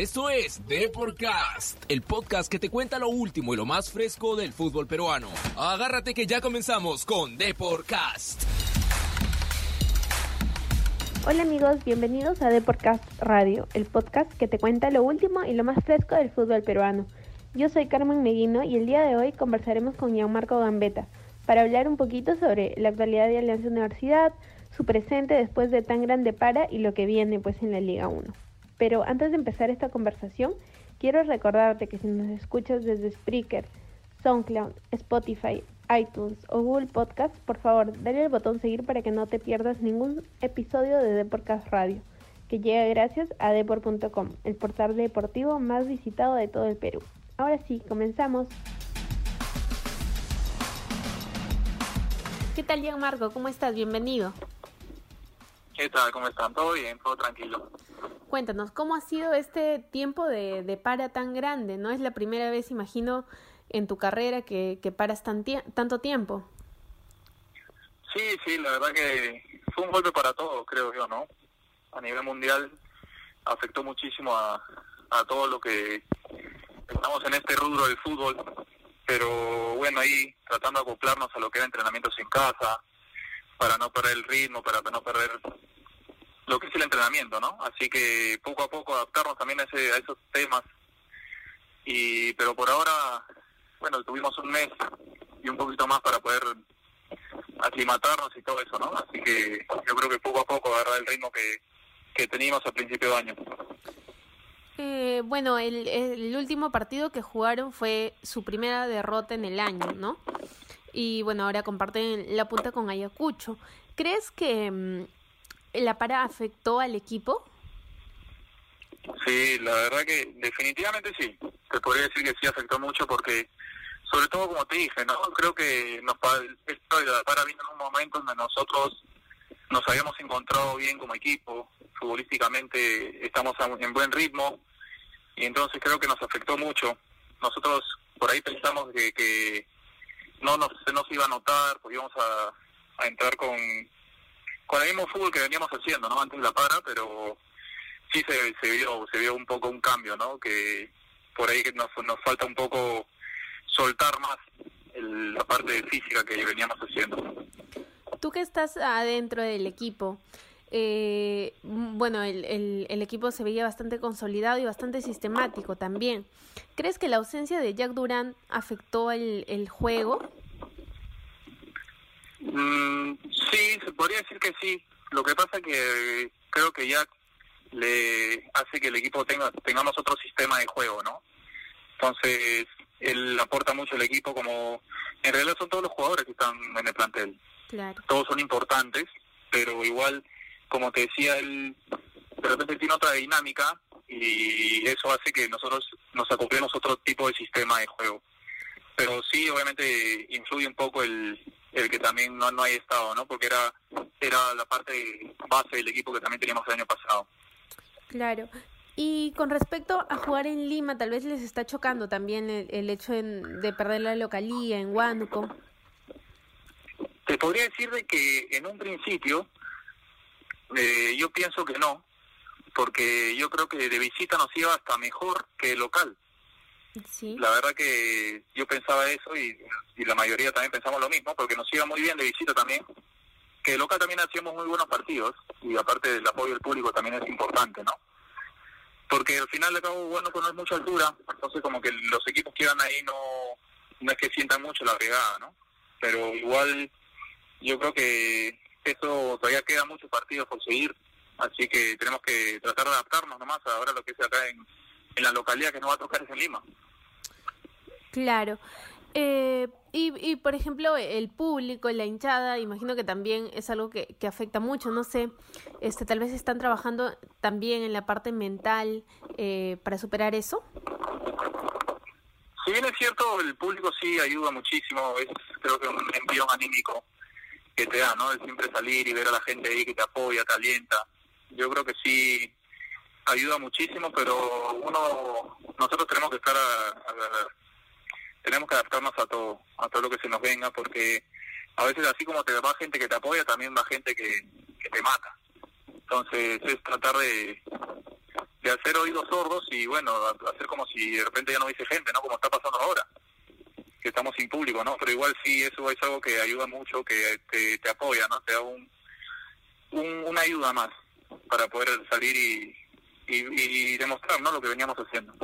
Esto es Deporcast, el podcast que te cuenta lo último y lo más fresco del fútbol peruano. Agárrate que ya comenzamos con Deporcast. Hola amigos, bienvenidos a Deporcast Radio, el podcast que te cuenta lo último y lo más fresco del fútbol peruano. Yo soy Carmen Meguino y el día de hoy conversaremos con Gianmarco Gambetta para hablar un poquito sobre la actualidad de Alianza Universidad, su presente después de tan grande para y lo que viene pues en la Liga 1. Pero antes de empezar esta conversación, quiero recordarte que si nos escuchas desde Spreaker, SoundCloud, Spotify, iTunes o Google Podcast, por favor, dale el botón seguir para que no te pierdas ningún episodio de Deporcast Radio, que llega gracias a deport.com, el portal deportivo más visitado de todo el Perú. Ahora sí, comenzamos. ¿Qué tal, Gianmarco? ¿Cómo estás? Bienvenido. ¿Qué tal? ¿Cómo están? ¿Todo bien? ¿Todo tranquilo? Cuéntanos, ¿cómo ha sido este tiempo de, de para tan grande? ¿No es la primera vez, imagino, en tu carrera que, que paras tan tanto tiempo? Sí, sí, la verdad que fue un golpe para todos, creo yo, ¿no? A nivel mundial afectó muchísimo a, a todo lo que estamos en este rubro del fútbol, pero bueno, ahí tratando de acoplarnos a lo que era entrenamientos en casa, para no perder el ritmo, para no perder lo que es el entrenamiento, ¿no? Así que poco a poco adaptarnos también a, ese, a esos temas. Y pero por ahora, bueno, tuvimos un mes y un poquito más para poder aclimatarnos y todo eso, ¿no? Así que yo creo que poco a poco agarrar el ritmo que, que teníamos al principio de año. Eh, bueno, el, último partido que jugaron fue su primera derrota en el año, ¿no? y bueno, ahora comparten la punta con Ayacucho. ¿Crees que mm, la para afectó al equipo? Sí, la verdad que definitivamente sí. Te podría decir que sí afectó mucho porque, sobre todo como te dije, no creo que nos esto la para vino en un momento donde nosotros nos habíamos encontrado bien como equipo, futbolísticamente estamos en buen ritmo y entonces creo que nos afectó mucho. Nosotros por ahí pensamos que, que no nos, no se iba a notar, pues íbamos a entrar con, con el mismo fútbol que veníamos haciendo, ¿no? Antes la para, pero sí se, vio se vio un poco un cambio, ¿no? Que por ahí nos, nos falta un poco soltar más la parte física que veníamos haciendo. Tú que estás adentro del equipo, eh, bueno, el, el, el, equipo se veía bastante consolidado y bastante sistemático también. ¿Crees que la ausencia de Jack Durant afectó el, el juego? Mm, sí, se podría decir que sí. Lo que pasa que creo que Jack le hace que el equipo tenga tengamos otro sistema de juego, ¿no? Entonces, él aporta mucho al equipo como... En realidad son todos los jugadores que están en el plantel. Claro. Todos son importantes, pero igual como te decía, él de repente tiene otra dinámica y eso hace que nosotros nos acoplemos otro tipo de sistema de juego. Pero sí, obviamente influye un poco el, el que también no, no haya estado, ¿no? Porque era, era la parte base del equipo que también teníamos el año pasado. Claro. Y con respecto a jugar en Lima, tal vez les está chocando también el, el hecho en, de perder la localía en Huánuco. Te podría decir de que en un principio eh, yo pienso que no, porque yo creo que de visita nos iba hasta mejor que local. Sí. La verdad que yo pensaba eso y, y, la mayoría también pensamos lo mismo, porque nos iba muy bien de visita también. Que local también hacíamos muy buenos partidos y aparte del apoyo del público también es importante, ¿no? Porque al final de cabo, bueno, no mucha altura, entonces como que los equipos que iban ahí no, no es que sientan mucho la pegada, ¿no? Pero igual yo creo que eso todavía queda muchos partidos por seguir, así que tenemos que tratar de adaptarnos nomás a ahora lo que es acá en, en la localidad que nos va a tocar es en Lima. Claro. Eh, y, y, por ejemplo, el público, la hinchada, imagino que también es algo que, que afecta mucho, no sé, este, tal vez están trabajando también en la parte mental eh, para superar eso. Si bien es cierto, el público sí ayuda muchísimo, es creo que un envío anímico que te da, ¿no? El siempre salir y ver a la gente ahí que te apoya, te alienta. Yo creo que sí ayuda muchísimo, pero uno, nosotros tenemos que estar a, tenemos que adaptarnos a todo, a todo lo que se nos venga, porque a veces así como te va gente que te apoya, también va gente que, que te mata. Entonces es tratar de, de hacer oídos sordos y bueno, hacer como si de repente ya no hubiese gente, ¿no? Como está pasando ahora, que estamos sin público, ¿no? Pero igual sí, eso es algo que ayuda mucho, que te, te apoya, ¿no? Te da un, una ayuda más para poder salir y, y, demostrar, ¿no? Lo que veníamos haciendo.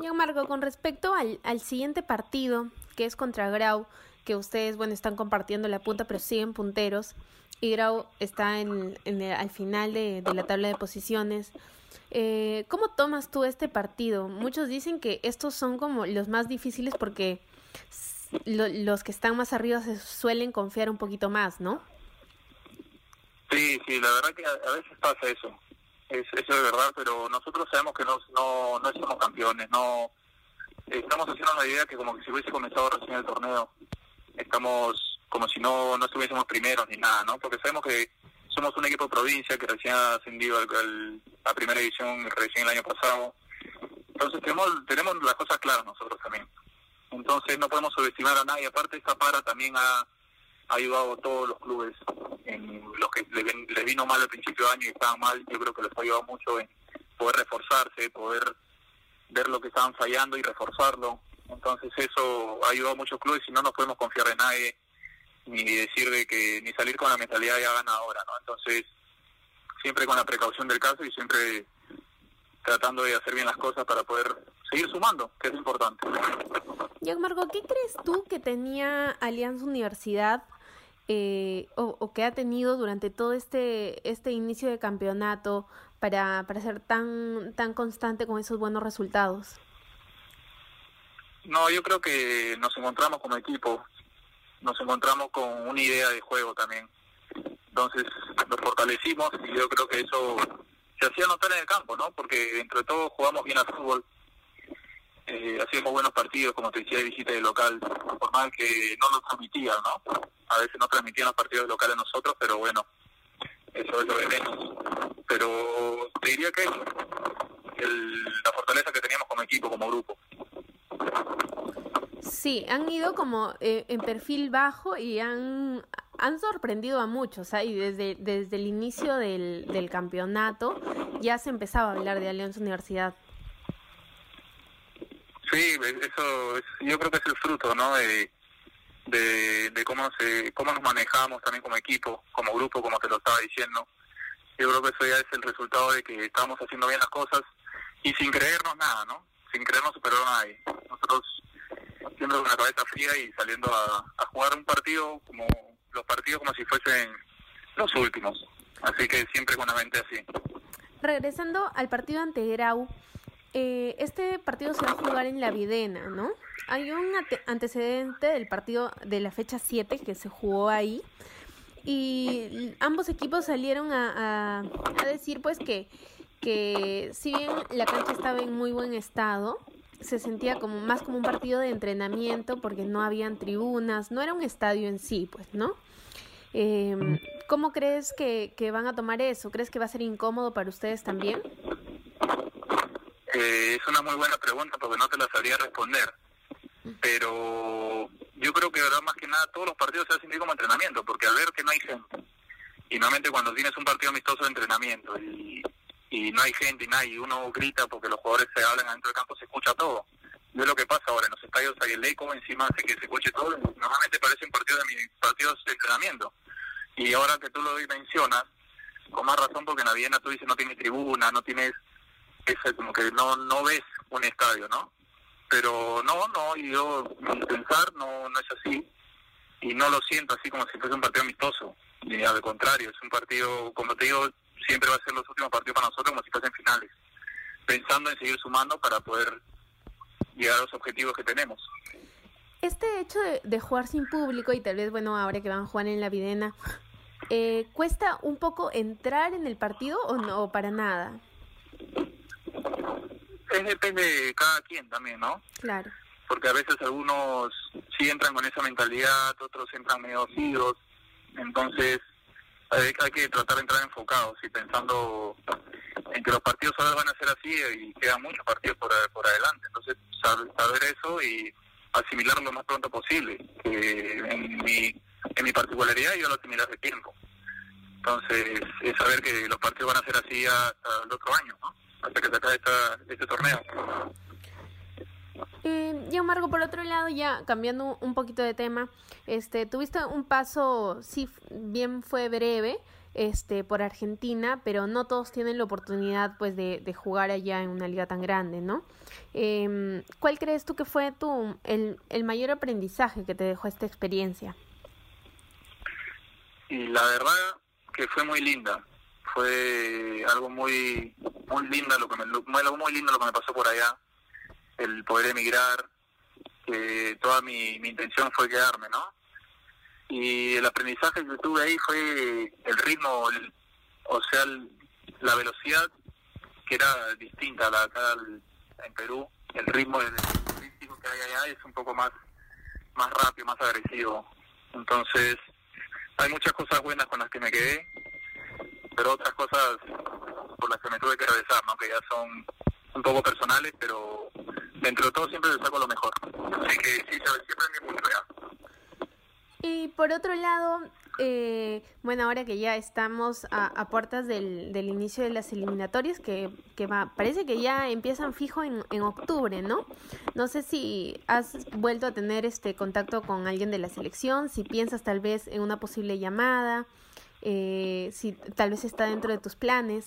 Y Marco, con respecto al, al siguiente partido, que es contra Grau, que ustedes, bueno, están compartiendo la punta, pero siguen punteros. Y Grau está en, al final de, la tabla de posiciones. Eh, ¿Cómo tomas tú este partido? Muchos dicen que estos son como los más difíciles porque los que están más arriba se suelen confiar un poquito más, ¿no? Sí, sí, la verdad que a, veces pasa eso. Es, eso es verdad, pero nosotros sabemos que no, no, no somos campeones, no estamos haciendo una idea que como que si hubiese comenzado recién el torneo estamos como si no, no estuviésemos primeros ni nada, ¿no? Porque sabemos que somos un equipo de provincia que recién ha ascendido al, a primera división recién el año pasado. Entonces tenemos, tenemos las cosas claras nosotros también. Entonces no podemos subestimar a nadie. Aparte esta para también ha, ayudado a todos los clubes en los que les, vino mal al principio de año y estaban mal. Yo creo que les ha ayudado mucho en poder reforzarse, poder ver lo que estaban fallando y reforzarlo. Entonces eso ha ayudado a muchos clubes y no nos podemos confiar en nadie ni decir de que ni salir con la mentalidad ya gana ahora, ¿no? Entonces siempre con la precaución del caso y siempre tratando de hacer bien las cosas para poder seguir sumando, que es importante. Marco, ¿qué crees tú que tenía Alianza Universidad eh, o, que ha tenido durante todo este, este inicio de campeonato para, para ser tan, tan constante con esos buenos resultados? No, yo creo que nos encontramos como equipo, nos encontramos con una idea de juego también. Entonces nos fortalecimos y yo creo que eso se hacía notar en el campo, ¿no? Porque dentro de todo jugamos bien al fútbol, eh, hacíamos buenos partidos, como te decía, de visita de local, por más que no nos transmitían, ¿no? A veces no transmitían los partidos locales nosotros, pero bueno, eso es lo de menos. Pero te diría que el, la fortaleza que teníamos como equipo, como grupo. Sí, han ido como eh, en perfil bajo y han, han sorprendido a muchos. Y desde, desde el inicio del, del campeonato ya se empezaba a hablar de Alianza Universidad. Sí, eso yo creo que es el fruto, ¿no? De, de, cómo, se, cómo nos manejamos también como equipo, como grupo, como te lo estaba diciendo. Yo creo que eso ya es el resultado de que estamos haciendo bien las cosas y sin creernos nada, ¿no? Sin creernos superar a nadie. Nosotros siempre con la cabeza fría y saliendo a, jugar un partido como los partidos como si fuesen los últimos. Así que siempre con la mente así. Regresando al partido ante Grau, eh, este partido se va a jugar en la Videna, ¿no? Hay un antecedente del partido de la fecha 7 que se jugó ahí y ambos equipos salieron a, decir pues que, que si bien la cancha estaba en muy buen estado, se sentía como más como un partido de entrenamiento porque no habían tribunas, no era un estadio en sí, pues, ¿no? Eh, ¿Cómo crees que van a tomar eso? ¿Crees que va a ser incómodo para ustedes también? Eh, es una muy buena pregunta porque no te la sabría responder. Pero yo creo que ahora más que nada todos los partidos se hacen como entrenamiento, porque al ver que no hay gente, y normalmente cuando tienes un partido amistoso de entrenamiento y, y no hay gente y nadie, uno grita porque los jugadores se hablan adentro del campo, se escucha todo. es lo que pasa ahora, en los estadios hay el eco, encima hace que se escuche todo, normalmente parecen partidos de, partidos de entrenamiento. Y ahora que tú lo mencionas, con más razón porque en la tú dices no tienes tribuna, no tienes es como que no no ves un estadio, ¿no? Pero no, no, y yo pensar no no es así y no lo siento así como si fuese un partido amistoso, ni al contrario, es un partido, como te digo, siempre va a ser los últimos partidos para nosotros como si fuesen finales, pensando en seguir sumando para poder llegar a los objetivos que tenemos. Este hecho de, jugar sin público y tal vez, bueno, ahora que van a jugar en la Videna, eh, ¿cuesta un poco entrar en el partido o no, para nada? Es depende de cada quien también, ¿no? Claro. Porque a veces algunos sí entran con esa mentalidad, otros entran medio ciegos, entonces hay, que tratar de entrar enfocados y pensando en que los partidos ahora van a ser así y quedan muchos partidos por, por adelante, entonces saber eso y asimilarlo lo más pronto posible, que en mi, en mi particularidad yo lo asimilé hace tiempo Entonces, es saber que los partidos van a ser así hasta el otro año, ¿no? Hasta que se acabe esta, este torneo. Eh, y Marco, por otro lado, ya cambiando un poquito de tema, este, tuviste un paso, sí, bien fue breve, este, por Argentina, pero no todos tienen la oportunidad, pues, de, de jugar allá en una liga tan grande, ¿no? Eh, ¿Cuál crees tú que fue tu, el, el mayor aprendizaje que te dejó esta experiencia? Y la verdad que fue muy linda, fue algo muy, muy lindo lo que me, muy lindo lo que me pasó por allá el poder emigrar, que toda mi, mi intención fue quedarme, ¿no? Y el aprendizaje que tuve ahí fue el ritmo, o sea, la velocidad que era distinta a la acá en Perú. El ritmo del físico que hay allá es un poco más, más rápido, más agresivo. Entonces, hay muchas cosas buenas con las que me quedé, pero otras cosas por las que me tuve que regresar, ¿no? Que ya son un poco personales, pero dentro de todo siempre le saco lo mejor. Así que sí, siempre es mi punto Y por otro lado, eh, bueno, ahora que ya estamos a, a puertas del, del, inicio de las eliminatorias, que, que va, parece que ya empiezan fijo en, en, octubre, ¿no? No sé si has vuelto a tener este contacto con alguien de la selección, si piensas tal vez en una posible llamada, eh, si tal vez está dentro de tus planes.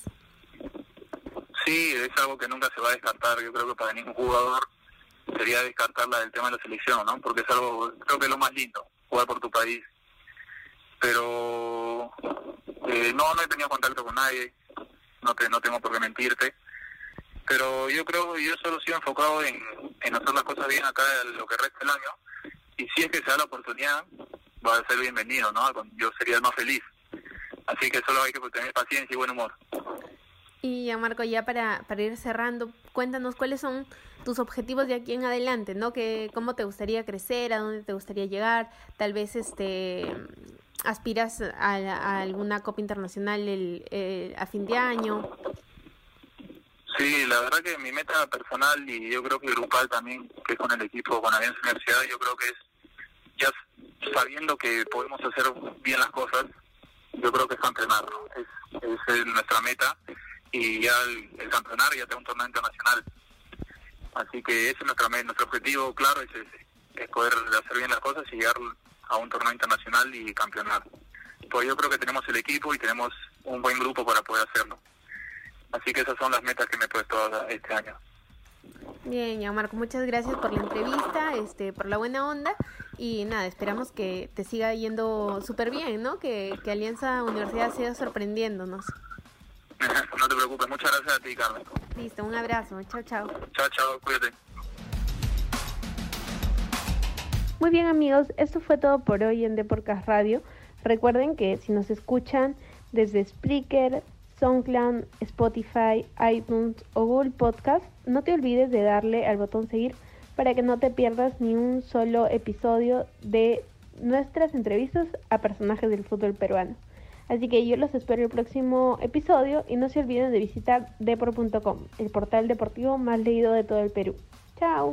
Sí, es algo que nunca se va a descartar. Yo creo que para ningún jugador sería descartarla del tema de la selección, ¿no? Porque es algo, creo que es lo más lindo, jugar por tu país. Pero eh, no, no he tenido contacto con nadie, no te, no tengo por qué mentirte. Pero yo creo yo solo sigo enfocado en, en hacer las cosas bien acá lo que resta del año. Y si es que se da la oportunidad, va a ser bienvenido, ¿no? Yo sería el más feliz. Así que solo hay que tener paciencia y buen humor. Y ya Marco, ya para, para ir cerrando, cuéntanos cuáles son tus objetivos de aquí en adelante, ¿no? Que, ¿Cómo te gustaría crecer? ¿A dónde te gustaría llegar? Tal vez este aspiras a, a alguna Copa Internacional el, el, a fin de año. Sí, la verdad que mi meta personal y yo creo que grupal también, que es con el equipo, con Alianza Universidad, yo creo que es ya sabiendo que podemos hacer bien las cosas, yo creo que es ¿no? es, es nuestra meta y ya el, el campeonato ya tengo un torneo internacional. Así que ese es nuestro, nuestro objetivo, claro, es, es, poder hacer bien las cosas y llegar a un torneo internacional y campeonar. Pues yo creo que tenemos el equipo y tenemos un buen grupo para poder hacerlo. Así que esas son las metas que me he puesto este año. Bien, ya Marco, muchas gracias por la entrevista, este, por la buena onda y nada, esperamos que te siga yendo súper bien, ¿no? Que, que Alianza Universidad siga sorprendiéndonos. no te preocupes, muchas gracias a ti, Carmen. Listo, un abrazo, chao, chao. Chao, chao, cuídate. Muy bien amigos, esto fue todo por hoy en Deporcast Radio. Recuerden que si nos escuchan desde Spreaker, SoundCloud, Spotify, iTunes o Google Podcast, no te olvides de darle al botón seguir para que no te pierdas ni un solo episodio de nuestras entrevistas a personajes del fútbol peruano. Así que yo los espero el próximo episodio y no se olviden de visitar depor.com, el portal deportivo más leído de todo el Perú. Chao.